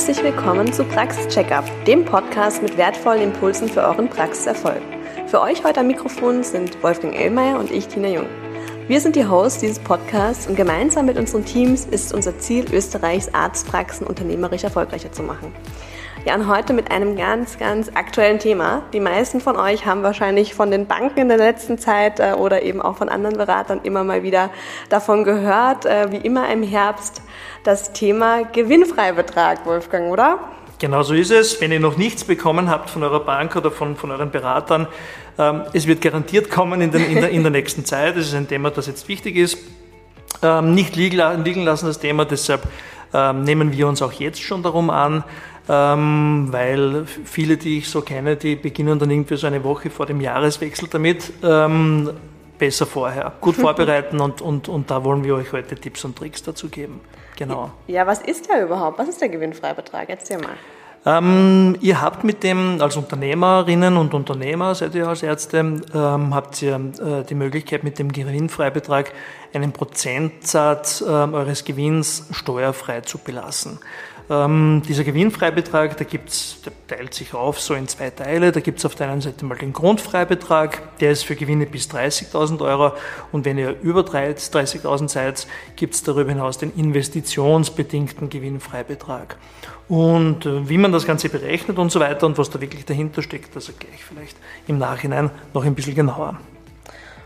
Herzlich willkommen zu Praxis Checkup, dem Podcast mit wertvollen Impulsen für euren Praxiserfolg. Für euch heute am Mikrofon sind Wolfgang Ellmeier und ich, Tina Jung. Wir sind die Hosts dieses Podcasts und gemeinsam mit unseren Teams ist unser Ziel, Österreichs Arztpraxen unternehmerisch erfolgreicher zu machen. Ja, und heute mit einem ganz, ganz aktuellen Thema. Die meisten von euch haben wahrscheinlich von den Banken in der letzten Zeit äh, oder eben auch von anderen Beratern immer mal wieder davon gehört, äh, wie immer im Herbst, das Thema Gewinnfreibetrag, Wolfgang, oder? Genau so ist es. Wenn ihr noch nichts bekommen habt von eurer Bank oder von, von euren Beratern, ähm, es wird garantiert kommen in, den, in, der, in der nächsten Zeit. Das ist ein Thema, das jetzt wichtig ist. Ähm, nicht liegen, lassen das Thema, deshalb ähm, nehmen wir uns auch jetzt schon darum an, ähm, weil viele, die ich so kenne, die beginnen dann irgendwie so eine Woche vor dem Jahreswechsel damit. Ähm, besser vorher, gut vorbereiten und, und, und da wollen wir euch heute Tipps und Tricks dazu geben. Genau. Ja, was ist der überhaupt? Was ist der Gewinnfreibetrag? Erzähl mal. Ähm, ihr habt mit dem, als Unternehmerinnen und Unternehmer, seid ihr als Ärzte, ähm, habt ihr äh, die Möglichkeit, mit dem Gewinnfreibetrag einen Prozentsatz äh, eures Gewinns steuerfrei zu belassen. Ähm, dieser Gewinnfreibetrag, da gibt's, der teilt sich auf so in zwei Teile. Da gibt's auf der einen Seite mal den Grundfreibetrag, der ist für Gewinne bis 30.000 Euro. Und wenn ihr über 30.000 seid, gibt's darüber hinaus den investitionsbedingten Gewinnfreibetrag. Und äh, wie man das Ganze berechnet und so weiter und was da wirklich dahinter steckt, das erkläre ich vielleicht im Nachhinein noch ein bisschen genauer.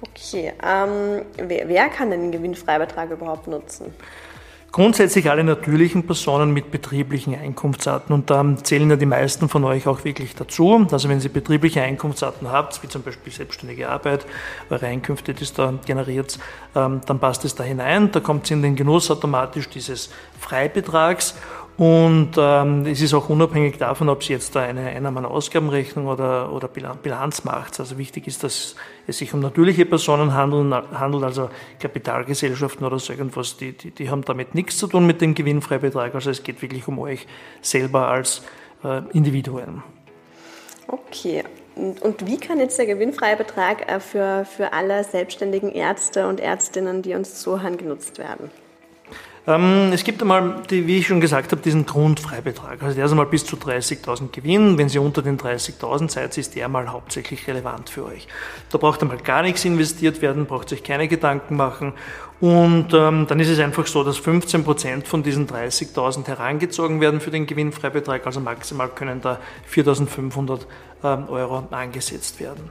Okay, ähm, wer, wer kann den Gewinnfreibetrag überhaupt nutzen? Grundsätzlich alle natürlichen Personen mit betrieblichen Einkunftsarten und da zählen ja die meisten von euch auch wirklich dazu. Also wenn Sie betriebliche Einkunftsarten habt, wie zum Beispiel selbstständige Arbeit, eure Einkünfte, die es da generiert, ähm, dann passt es da hinein. Da kommt es in den Genuss automatisch dieses Freibetrags und ähm, es ist auch unabhängig davon, ob Sie jetzt da eine Einnahmen-Ausgabenrechnung oder, oder Bilanz macht. Also wichtig ist, dass es sich um natürliche Personen handeln, handelt, also Kapitalgesellschaften oder so irgendwas, die, die, die haben damit nichts zu tun mit dem Gewinnfreibetrag. Also es geht wirklich um euch selber als äh, Individuen. Okay. Und, und wie kann jetzt der Gewinnfreibetrag äh, für, für alle selbstständigen Ärzte und Ärztinnen, die uns zuhören, genutzt werden? Ähm, es gibt einmal, wie ich schon gesagt habe, diesen Grundfreibetrag. Also der ist einmal bis zu 30.000 Gewinn. Wenn Sie unter den 30.000 seid, ist der mal hauptsächlich relevant für euch. Da braucht einmal gar nichts investiert werden, braucht sich keine Gedanken machen. Und ähm, dann ist es einfach so, dass 15 Prozent von diesen 30.000 herangezogen werden für den Gewinnfreibetrag. Also maximal können da 4.500 ähm, Euro angesetzt werden.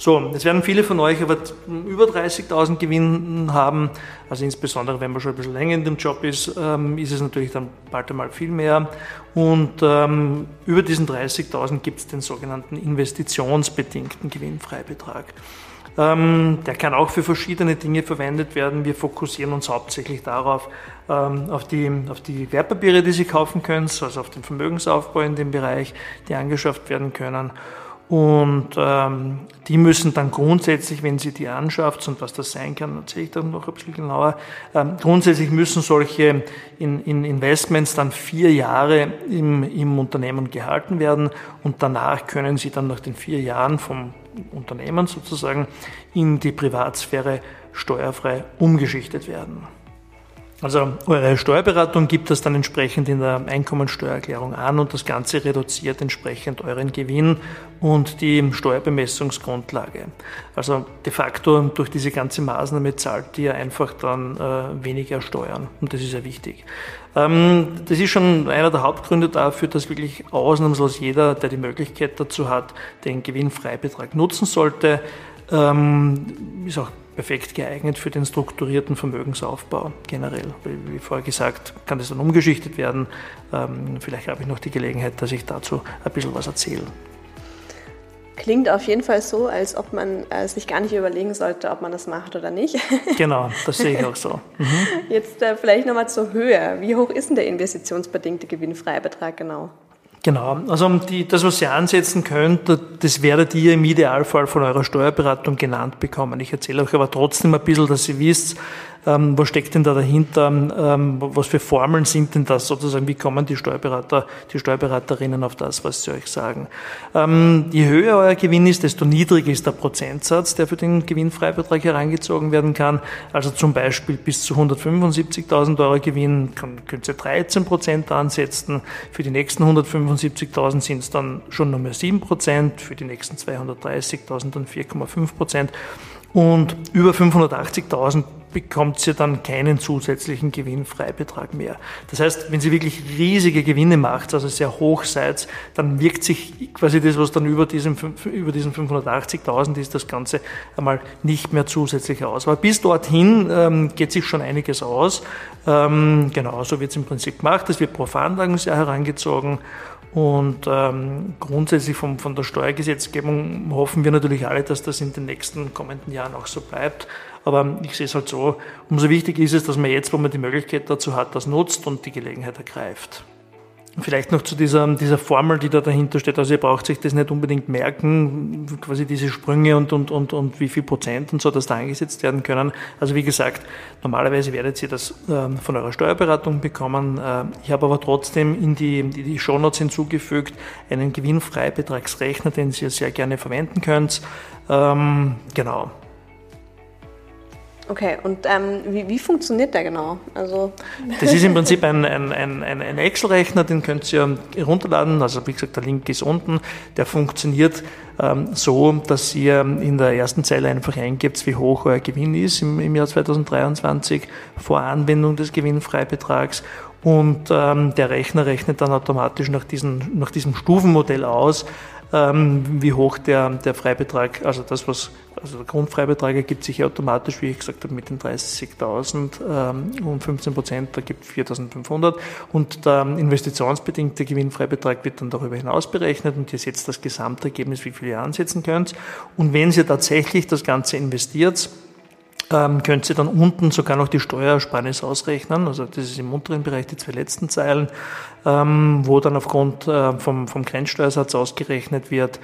So, jetzt werden viele von euch aber über 30.000 Gewinn haben. Also insbesondere, wenn man schon ein bisschen länger in dem Job ist, ähm, ist es natürlich dann bald einmal viel mehr. Und ähm, über diesen 30.000 gibt es den sogenannten investitionsbedingten Gewinnfreibetrag. Ähm, der kann auch für verschiedene Dinge verwendet werden. Wir fokussieren uns hauptsächlich darauf, auf, die, auf die Wertpapiere, die Sie kaufen können, also auf den Vermögensaufbau in dem Bereich, die angeschafft werden können. Und ähm, die müssen dann grundsätzlich, wenn sie die anschafft, und was das sein kann, erzähle ich dann noch ein bisschen genauer, ähm, grundsätzlich müssen solche in, in Investments dann vier Jahre im, im Unternehmen gehalten werden und danach können sie dann nach den vier Jahren vom Unternehmen sozusagen in die Privatsphäre steuerfrei umgeschichtet werden. Also eure Steuerberatung gibt das dann entsprechend in der Einkommensteuererklärung an und das Ganze reduziert entsprechend euren Gewinn und die Steuerbemessungsgrundlage. Also de facto durch diese ganze Maßnahme zahlt ihr einfach dann äh, weniger Steuern und das ist ja wichtig. Ähm, das ist schon einer der Hauptgründe dafür, dass wirklich ausnahmslos jeder, der die Möglichkeit dazu hat, den Gewinnfreibetrag nutzen sollte. Ähm, ist auch perfekt geeignet für den strukturierten Vermögensaufbau generell. Wie vorher gesagt, kann das dann umgeschichtet werden. Ähm, vielleicht habe ich noch die Gelegenheit, dass ich dazu ein bisschen was erzähle. Klingt auf jeden Fall so, als ob man äh, sich gar nicht überlegen sollte, ob man das macht oder nicht. Genau, das sehe ich auch so. Mhm. Jetzt äh, vielleicht nochmal zur Höhe. Wie hoch ist denn der investitionsbedingte Gewinnfreibetrag genau? Genau, also die, das, was ihr ansetzen könnt, das werdet ihr im Idealfall von eurer Steuerberatung genannt bekommen. Ich erzähle euch aber trotzdem ein bisschen, dass ihr wisst, ähm, was steckt denn da dahinter, ähm, was für Formeln sind denn das sozusagen, wie kommen die Steuerberater, die Steuerberaterinnen auf das, was sie euch sagen. Ähm, je höher euer Gewinn ist, desto niedriger ist der Prozentsatz, der für den Gewinnfreibetrag herangezogen werden kann. Also zum Beispiel bis zu 175.000 Euro Gewinn könnt ihr 13 Prozent ansetzen, für die nächsten 175.000 sind es dann schon nur mehr 7 Prozent, für die nächsten 230.000 dann 4,5 Prozent. Und über 580.000 bekommt ihr dann keinen zusätzlichen Gewinnfreibetrag mehr. Das heißt, wenn Sie wirklich riesige Gewinne macht, also sehr hoch seid, dann wirkt sich quasi das, was dann über diesen, über diesen 580.000 ist, das Ganze einmal nicht mehr zusätzlich aus. Aber bis dorthin ähm, geht sich schon einiges aus. Ähm, genau, so wird es im Prinzip gemacht. Es wird pro Veranlagungsjahr herangezogen und ähm, grundsätzlich vom, von der Steuergesetzgebung hoffen wir natürlich alle, dass das in den nächsten kommenden Jahren auch so bleibt. Aber ich sehe es halt so, umso wichtiger ist es, dass man jetzt, wo man die Möglichkeit dazu hat, das nutzt und die Gelegenheit ergreift. Vielleicht noch zu dieser, dieser Formel, die da dahinter steht. Also ihr braucht sich das nicht unbedingt merken, quasi diese Sprünge und, und, und, und wie viel Prozent und so, dass da eingesetzt werden können. Also wie gesagt, normalerweise werdet ihr das äh, von eurer Steuerberatung bekommen. Äh, ich habe aber trotzdem in die, in die Shownotes hinzugefügt einen Gewinnfreibetragsrechner, den ihr sehr gerne verwenden könnt. Ähm, genau. Okay, und ähm, wie, wie funktioniert der genau? Also das ist im Prinzip ein, ein, ein, ein Excel-Rechner, den könnt ihr runterladen. Also wie gesagt, der Link ist unten. Der funktioniert ähm, so, dass ihr in der ersten Zeile einfach eingebt, wie hoch euer Gewinn ist im, im Jahr 2023 vor Anwendung des Gewinnfreibetrags. Und ähm, der Rechner rechnet dann automatisch nach, diesen, nach diesem Stufenmodell aus, wie hoch der, der Freibetrag, also das, was, also der Grundfreibetrag ergibt sich automatisch, wie ich gesagt habe, mit den 30.000 ähm, und 15 Prozent ergibt 4.500 und der investitionsbedingte Gewinnfreibetrag wird dann darüber hinaus berechnet und ihr setzt das Gesamtergebnis, wie viel ihr ansetzen könnt. Und wenn ihr tatsächlich das Ganze investiert, ähm, könnt ihr dann unten sogar noch die Steuersparnis ausrechnen. Also das ist im unteren Bereich die zwei letzten Zeilen, ähm, wo dann aufgrund äh, vom, vom Grenzsteuersatz ausgerechnet wird,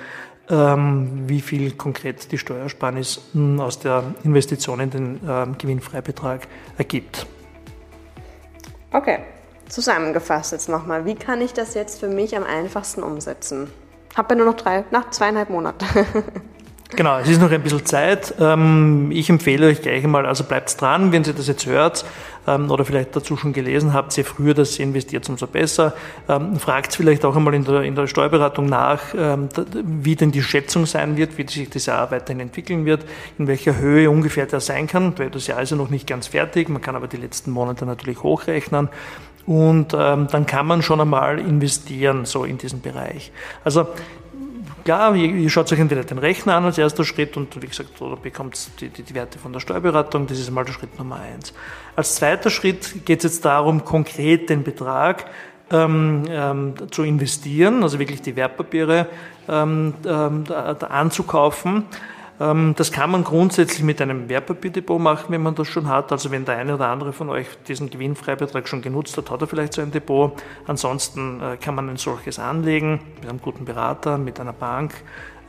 ähm, wie viel konkret die Steuersparnis hm, aus der Investition in den ähm, Gewinnfreibetrag ergibt. Okay, zusammengefasst jetzt nochmal. Wie kann ich das jetzt für mich am einfachsten umsetzen? Habe ja nur noch drei, nach zweieinhalb Monate. Genau, es ist noch ein bisschen Zeit. Ähm, ich empfehle euch gleich einmal, also bleibt dran, wenn ihr das jetzt hört ähm, oder vielleicht dazu schon gelesen habt, je früher das investiert, umso besser. Ähm, fragt vielleicht auch einmal in der, in der Steuerberatung nach, wie denn die Schätzung sein wird, wie sich das Jahr weiterhin entwickeln wird, in welcher Höhe ungefähr der sein kann, weil das Jahr ist ja noch nicht ganz fertig, man kann aber die letzten Monate natürlich hochrechnen. Und ähm, dann kann man schon einmal investieren, so in diesen Bereich. Also Klar, ihr, schaut euch entweder den Rechner an als erster Schritt und wie gesagt, oder bekommt die, die, die Werte von der Steuerberatung, das ist mal der Schritt Nummer eins. Als zweiter Schritt geht es jetzt darum, konkret den Betrag ähm, ähm, zu investieren, also wirklich die Wertpapiere ähm, ähm anzukaufen. Ähm, das kann man grundsätzlich mit einem Wertpapierdepot machen, wenn man das schon hat. Also wenn der eine oder andere von euch diesen Gewinnfreibetrag schon genutzt hat, hat er vielleicht so ein Depot. Ansonsten äh, kann man ein solches anlegen mit einem guten Berater, mit einer Bank.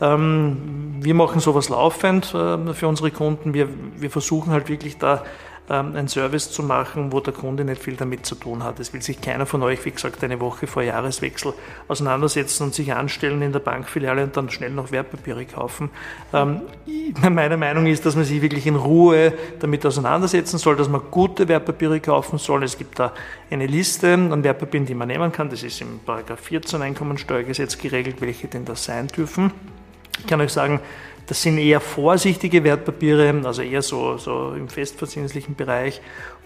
Ähm, wir machen sowas laufend äh, für unsere Kunden. Wir, wir versuchen halt wirklich da ähm, ein Service zu machen, wo der Kunde nicht viel damit zu tun hat. Es will sich keiner von euch, wie gesagt, eine Woche vor Jahreswechsel auseinandersetzen und sich anstellen in der Bankfiliale und dann schnell noch Wertpapiere kaufen. Ähm, meine Meinung ist, dass man sich wirklich in Ruhe damit auseinandersetzen soll, dass man gute Wertpapiere kaufen soll. Es gibt da eine Liste an Wertpapieren, die man nehmen kann. Das ist im Paragraph 14 Einkommensteuergesetz geregelt, welche denn das sein dürfen. Ich kann euch sagen, das sind eher vorsichtige Wertpapiere, also eher so, so im festverzinslichen Bereich.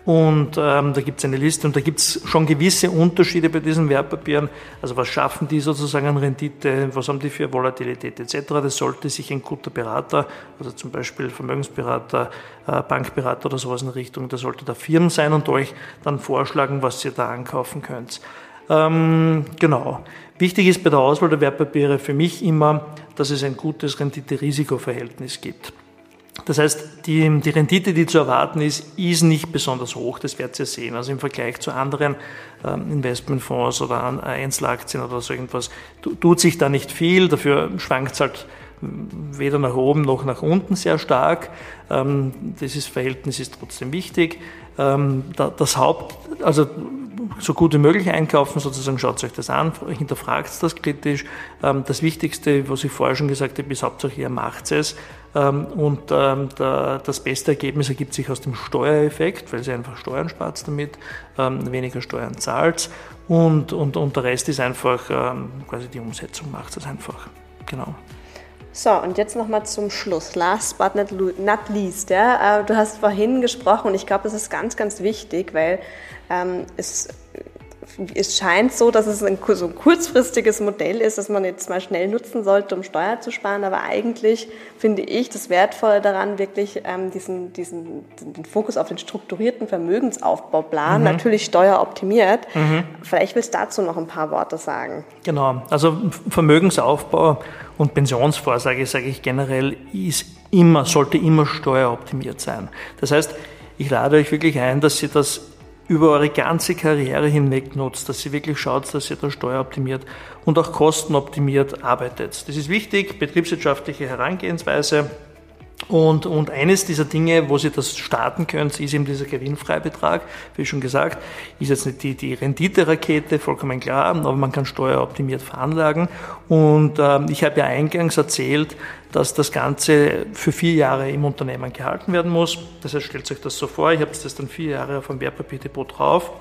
Und ähm, da gibt es eine Liste und da gibt es schon gewisse Unterschiede bei diesen Wertpapieren. Also was schaffen die sozusagen an Rendite, was haben die für Volatilität etc. Das sollte sich ein guter Berater, also zum Beispiel Vermögensberater, äh, Bankberater oder sowas in Richtung, da sollte der Firmen sein und euch dann vorschlagen, was ihr da ankaufen könnt. Ähm, genau. Wichtig ist bei der Auswahl der Wertpapiere für mich immer, dass es ein gutes Rendite-Risiko-Verhältnis gibt. Das heißt, die, die, Rendite, die zu erwarten ist, ist nicht besonders hoch, das werdet ihr sehen. Also im Vergleich zu anderen ähm, Investmentfonds oder Einzelaktien oder so irgendwas, tut sich da nicht viel, dafür schwankt es halt weder nach oben noch nach unten sehr stark. Ähm, dieses Verhältnis ist trotzdem wichtig. Ähm, das Haupt, also so gut wie möglich einkaufen, sozusagen schaut euch das an, hinterfragt das kritisch. Ähm, das Wichtigste, was ich vorher schon gesagt habe, ist hauptsächlich, ihr macht es. Ähm, und ähm, das beste Ergebnis ergibt sich aus dem Steuereffekt, weil sie einfach Steuern spart damit, weniger Steuern zahlt. Und, und, und der Rest ist einfach quasi die Umsetzung macht es einfach. Genau. So, und jetzt nochmal zum Schluss. Last but not least. Ja? Äh, du hast vorhin gesprochen und ich glaube, das ist ganz, ganz wichtig, weil ähm, es es scheint so, dass es ein, so ein kurzfristiges Modell ist, das man jetzt mal schnell nutzen sollte, um Steuer zu sparen. Aber eigentlich finde ich das Wertvolle daran, wirklich ähm, diesen, diesen den Fokus auf den strukturierten Vermögensaufbauplan, mhm. natürlich steueroptimiert. Mhm. Vielleicht willst du dazu noch ein paar Worte sagen. Genau, also Vermögensaufbau und Pensionsvorsorge, sage ich generell, ist immer, sollte immer steueroptimiert sein. Das heißt, ich lade euch wirklich ein, dass ihr das über eure ganze Karriere hinweg nutzt, dass ihr wirklich schaut, dass ihr da steueroptimiert und auch kostenoptimiert arbeitet. Das ist wichtig, betriebswirtschaftliche Herangehensweise. Und, und eines dieser Dinge, wo Sie das starten können, ist eben dieser Gewinnfreibetrag. Wie schon gesagt, ist jetzt nicht die, die Rendite-Rakete, vollkommen klar, aber man kann steueroptimiert veranlagen. Und ähm, ich habe ja eingangs erzählt, dass das Ganze für vier Jahre im Unternehmen gehalten werden muss. Das heißt, stellt euch das so vor, ich habe das dann vier Jahre auf dem Wertpapierdepot drauf.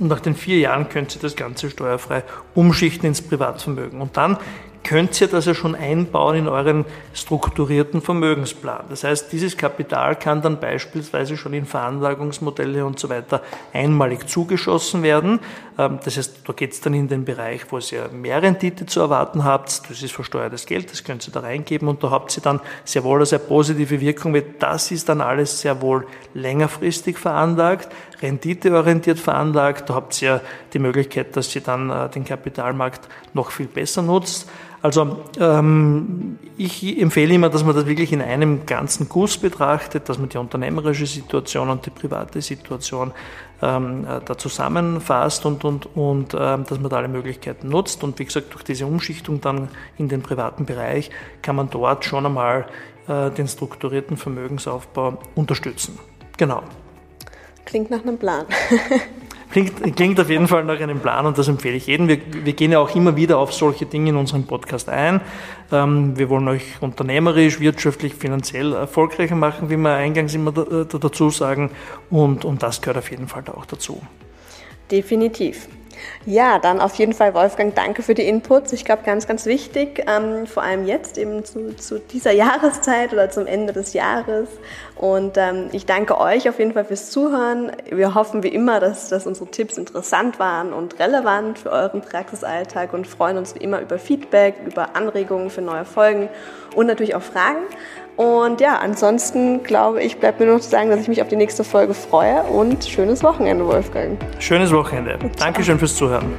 Und nach den vier Jahren könnt ihr das Ganze steuerfrei umschichten ins Privatvermögen. Und dann könnt ihr das ja schon einbauen in euren strukturierten Vermögensplan. Das heißt, dieses Kapital kann dann beispielsweise schon in Veranlagungsmodelle und so weiter einmalig zugeschossen werden. Ähm, das heißt, da geht es dann in den Bereich, wo ihr mehr Rendite zu erwarten habt. Das ist versteuertes Geld, das könnt ihr da reingeben und da habt ihr dann sehr wohl eine sehr positive Wirkung, weil das ist dann alles sehr wohl längerfristig veranlagt, renditeorientiert veranlagt. Da habt ihr die Möglichkeit, dass ihr dann äh, den Kapitalmarkt noch viel besser nutzt. Also ähm, ich empfehle immer, dass man das wirklich in einem ganzen Guss betrachtet, dass man die unternehmerische Situation und die private Situation ähm, äh, da zusammenfasst und, und, und ähm, dass man da alle Möglichkeiten nutzt. Und wie gesagt, durch diese Umschichtung dann in den privaten Bereich kann man dort schon einmal äh, den strukturierten Vermögensaufbau unterstützen. Genau. Klingt nach einem Plan. Klingt, klingt auf jeden Fall nach einem Plan und das empfehle ich jedem. Wir, wir gehen ja auch immer wieder auf solche Dinge in unserem Podcast ein. Ähm, wir wollen euch unternehmerisch, wirtschaftlich, finanziell erfolgreicher machen, wie wir eingangs immer da, da dazu sagen. Und, und das gehört auf jeden Fall da auch dazu. Definitiv. Ja, dann auf jeden Fall, Wolfgang, danke für die Inputs. Ich glaube, ganz, ganz wichtig, ähm, vor allem jetzt eben zu, zu, dieser Jahreszeit oder zum Ende des Jahres. Und ähm, ich danke euch auf jeden Fall fürs Zuhören. Wir hoffen wie immer, dass, dass unsere Tipps interessant waren und relevant für euren Praxisalltag und freuen uns wie immer über Feedback, über Anregungen für neue Folgen und natürlich auch Fragen. Und ja, ansonsten glaube ich, bleibt mir nur zu sagen, dass ich mich auf die nächste Folge freue und schönes Wochenende, Wolfgang. Schönes Wochenende. Dankeschön fürs Zuhören.